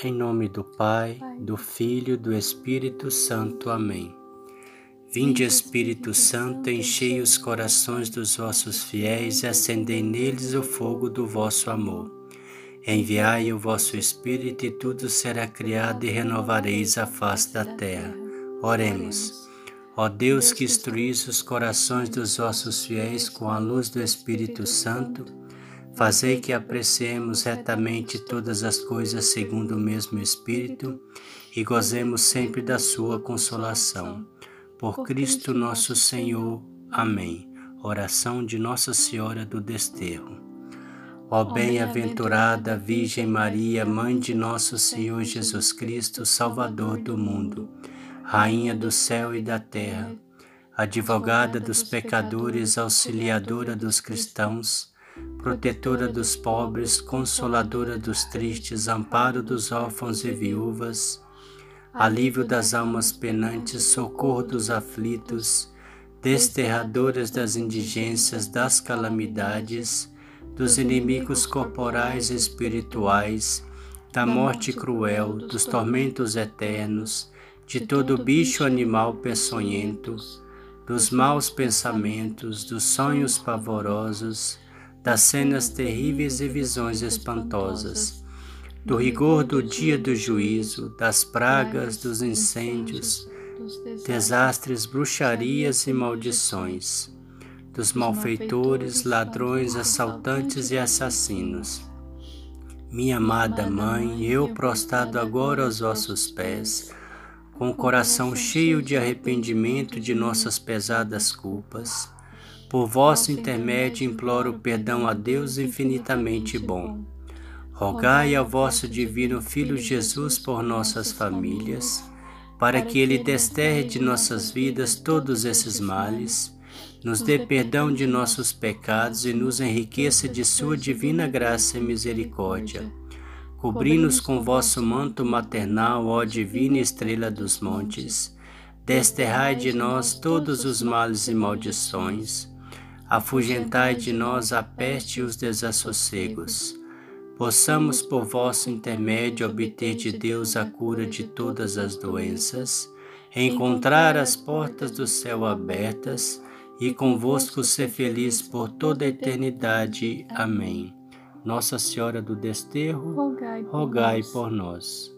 Em nome do Pai, do Filho e do Espírito Santo. Amém. Vinde, Espírito Santo, enchei os corações dos vossos fiéis e acendei neles o fogo do vosso amor. Enviai o vosso Espírito e tudo será criado e renovareis a face da terra. Oremos. Ó Deus que instruís os corações dos vossos fiéis com a luz do Espírito Santo, Fazei que apreciemos retamente todas as coisas segundo o mesmo Espírito e gozemos sempre da Sua consolação. Por Cristo nosso Senhor. Amém. Oração de Nossa Senhora do Desterro. Ó bem-aventurada Virgem Maria, Mãe de nosso Senhor Jesus Cristo, Salvador do mundo, Rainha do céu e da terra, advogada dos pecadores, auxiliadora dos cristãos, protetora dos pobres, consoladora dos tristes, amparo dos órfãos e viúvas, alívio das almas penantes, socorro dos aflitos, desterradoras das indigências, das calamidades, dos inimigos corporais e espirituais, da morte cruel, dos tormentos eternos, de todo bicho animal peçonhento, dos maus pensamentos, dos sonhos pavorosos, das cenas terríveis e visões espantosas, do rigor do dia do juízo, das pragas, dos incêndios, desastres, bruxarias e maldições, dos malfeitores, ladrões, assaltantes e assassinos. Minha amada Mãe, eu prostrado agora aos vossos pés, com o coração cheio de arrependimento de nossas pesadas culpas, por vosso intermédio imploro perdão a Deus infinitamente bom. Rogai ao vosso divino Filho Jesus por nossas famílias, para que ele desterre de nossas vidas todos esses males, nos dê perdão de nossos pecados e nos enriqueça de sua divina graça e misericórdia. Cobri-nos com vosso manto maternal, ó divina estrela dos montes. Desterrai de nós todos os males e maldições afugentai de nós a peste e os desassossegos. Possamos, por vosso intermédio, obter de Deus a cura de todas as doenças, encontrar as portas do céu abertas e convosco ser feliz por toda a eternidade. Amém. Nossa Senhora do Desterro, rogai por nós.